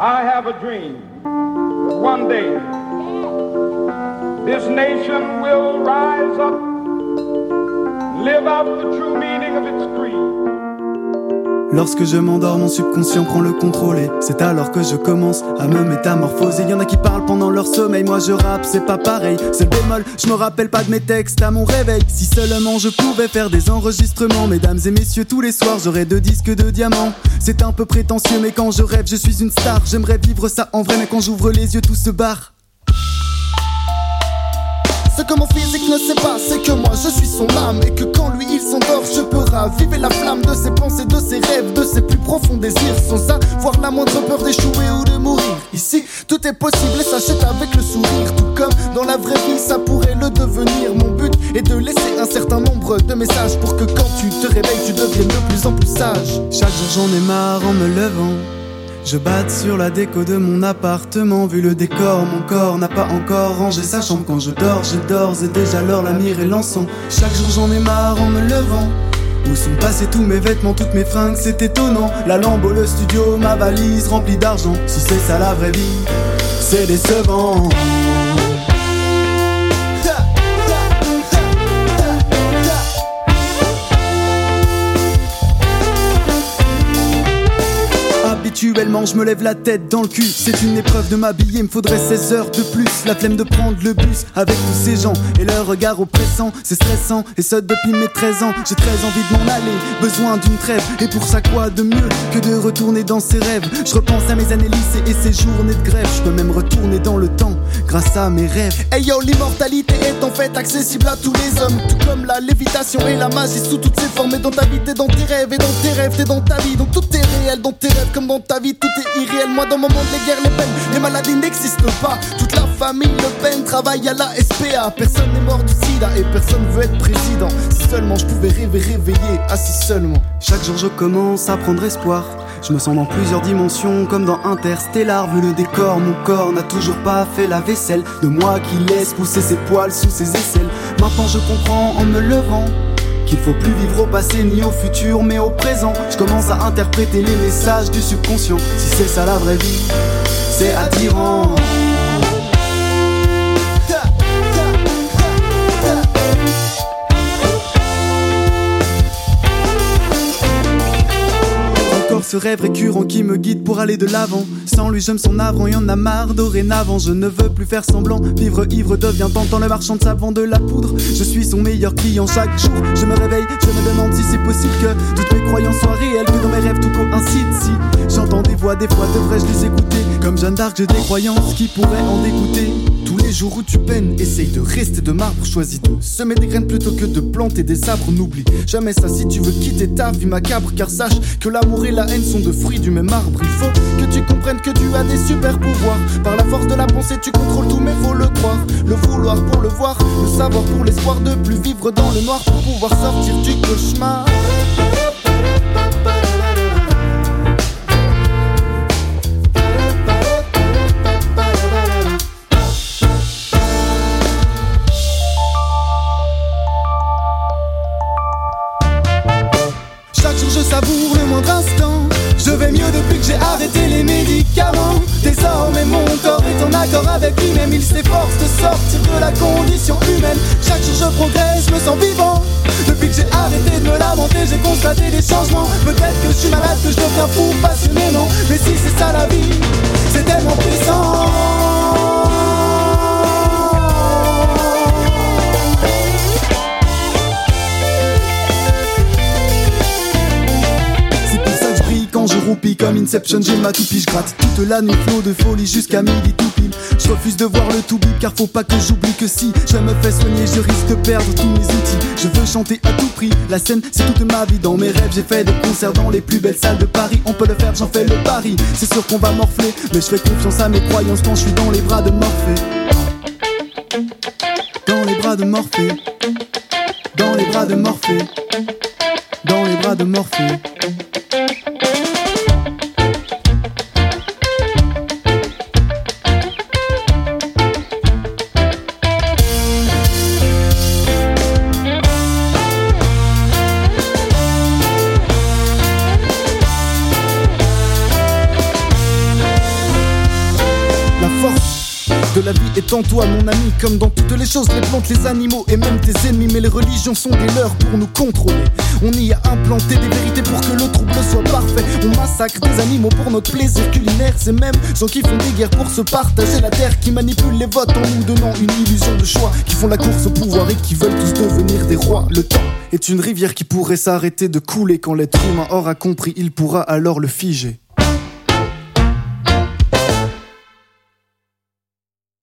I have a dream. One day, this nation will rise up, live out the true meaning of its. Lorsque je m'endors, mon subconscient prend le contrôle et c'est alors que je commence à me métamorphoser. Y en a qui parlent pendant leur sommeil, moi je rappe, c'est pas pareil. C'est bémol, je me rappelle pas de mes textes à mon réveil. Si seulement je pouvais faire des enregistrements, mesdames et messieurs, tous les soirs j'aurais deux disques de diamants. C'est un peu prétentieux, mais quand je rêve, je suis une star. J'aimerais vivre ça en vrai, mais quand j'ouvre les yeux, tout se barre. Ce que mon physique ne sait pas, c'est que moi je suis son âme et que quand lui il s'endort, je peux raviver la flamme de ses pensées, de ses profonds désirs, sans avoir la moindre peur d'échouer ou de mourir. Ici, tout est possible et s'achète avec le sourire, tout comme dans la vraie vie, ça pourrait le devenir. Mon but est de laisser un certain nombre de messages pour que quand tu te réveilles, tu deviennes de plus en plus sage. Chaque jour j'en ai marre en me levant. Je batte sur la déco de mon appartement, vu le décor, mon corps n'a pas encore rangé sa chambre. Quand je dors, j'ai d'ores et déjà l'or, la mire et l'encens. Chaque jour j'en ai marre en me levant. Où sont passés tous mes vêtements, toutes mes fringues, c'est étonnant. La lampe, le studio, ma valise remplie d'argent. Si c'est ça la vraie vie, c'est décevant. Je me lève la tête dans le cul. C'est une épreuve de m'habiller, me faudrait 16 heures de plus. La flemme de prendre le bus avec tous ces gens et leur regard oppressant. C'est stressant et ça depuis mes 13 ans. J'ai très envie de m'en aller, besoin d'une trêve. Et pour ça, quoi de mieux que de retourner dans ses rêves? Je repense à mes années lycée et ces journées de grève. Je peux même retourner dans le temps grâce à mes rêves. Hey yo, l'immortalité est en fait accessible à tous les hommes. Tout comme la lévitation et la magie sous toutes ses formes. Et dans ta vie, t'es dans tes rêves. Et dans tes rêves, t'es dans ta vie. Donc tout est réel dans tes rêves comme dans ta vie, tout est irréel. Moi, dans mon monde, les guerres, les peines, les maladies n'existent pas. Toute la famille Le Pen travaille à la SPA. Personne n'est mort du sida et personne veut être président. Si seulement je pouvais rêver, réveiller, assis seulement. Chaque jour, je commence à prendre espoir. Je me sens dans plusieurs dimensions, comme dans Interstellar. Vu le décor, mon corps n'a toujours pas fait la vaisselle. De moi qui laisse pousser ses poils sous ses aisselles. Maintenant, je comprends en me levant. Qu'il faut plus vivre au passé ni au futur, mais au présent. Je commence à interpréter les messages du subconscient. Si c'est ça la vraie vie, c'est attirant. Ce rêve récurrent qui me guide pour aller de l'avant. Sans lui, je me sens y en a marre dorénavant. Je ne veux plus faire semblant. Vivre ivre devient tentant. Le marchand de savon de la poudre. Je suis son meilleur client chaque jour. Je me réveille, je me demande si c'est possible que toutes mes croyances soient réelles. Que dans mes rêves tout coïncide. Si j'entends des voix, des fois devrais-je les écouter? Comme Jeanne d'Arc, j'ai des croyances qui pourraient en dégoûter. Les jours où tu peines, essaye de rester de marbre. Choisis de semer des graines plutôt que de planter des sabres. N'oublie jamais ça si tu veux quitter ta vie macabre. Car sache que l'amour et la haine sont de fruits du même arbre. Il faut que tu comprennes que tu as des super pouvoirs. Par la force de la pensée, tu contrôles tout, mais faut le croire. Le vouloir pour le voir, le savoir pour l'espoir de plus vivre dans le noir pour pouvoir sortir du cauchemar. Le moindre instant. Je vais mieux depuis que j'ai arrêté les médicaments. Désormais mon corps est en accord avec lui-même. Il s'efforce de sortir de la condition humaine. Chaque jour je progresse, je me sens vivant. Depuis que j'ai arrêté de me lamenter J'ai constaté des changements. Peut-être que je suis malade, que je deviens fou passionnément. Mais si c'est ça la vie, comme Inception, j'ai ma toupie, je gratte toute la nuit flot de folie jusqu'à midi tout pile. Je refuse de voir le tout bip car faut pas que j'oublie que si je me fais soigner, je risque de perdre tous mes outils. Je veux chanter à tout prix, la scène c'est toute ma vie. Dans mes rêves, j'ai fait des concerts dans les plus belles salles de Paris. On peut le faire, j'en fais le pari. C'est sûr qu'on va morfler, mais je fais confiance à mes croyances quand je suis dans les bras de Morphée. Dans les bras de Morphée. Dans les bras de Morphée. Dans les bras de Morphée. De la vie est en toi, mon ami. Comme dans toutes les choses, les plantes, les animaux et même tes ennemis. Mais les religions sont des leurs pour nous contrôler. On y a implanté des vérités pour que le trouble soit parfait. On massacre des animaux pour notre plaisir culinaire. C'est même ceux qui font des guerres pour se partager la terre, qui manipulent les votes en nous donnant une illusion de choix, qui font la course au pouvoir et qui veulent tous devenir des rois. Le temps est une rivière qui pourrait s'arrêter de couler quand l'être humain aura compris, il pourra alors le figer.